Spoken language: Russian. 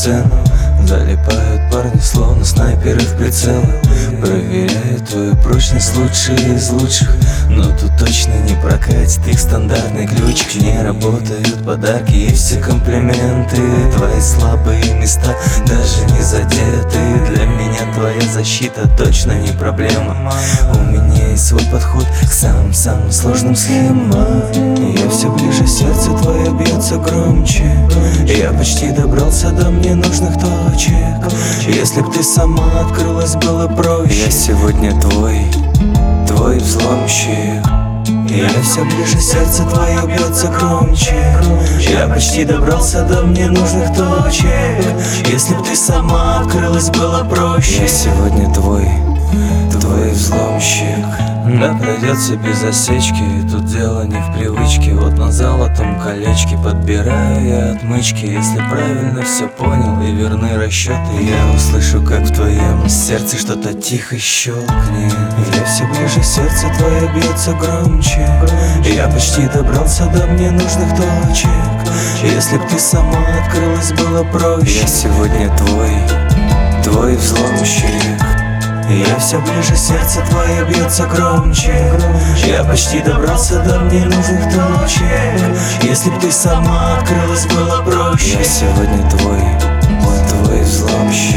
сцену Залипают парни, словно снайперы в прицелы. Проверяют твою прочность лучшие из лучших. Но тут точно не прокатит их стандартный ключик Не работают подарки и все комплименты. Твои слабые места даже не задеты. Для меня твоя защита точно не проблема. У меня есть свой подход к самым-самым сложным схемам бьется громче. Я почти добрался до мне нужных точек. Если б ты сама открылась, было проще. Я сегодня твой, твой взломщик. Я все ближе, сердце твое бьется громче. Я почти добрался до мне нужных точек. Если б ты сама открылась, было проще. Я сегодня твой, твой взломщик. Да придется без осечки дело не в привычке Вот на золотом колечке Подбираю я отмычки. Если правильно все понял и верны расчеты Я услышу, как в твоем сердце что-то тихо щелкнет Я все ближе, сердце твое бьется громче. Я почти добрался до мне нужных точек. Если б ты сама открылась, было проще. Я сегодня твой, твой взломщик я все ближе, сердце твое бьется громче. Я почти добрался до мне нужных точек Если б ты сама открылась, было проще. Я сегодня твой, вот твой взломщик.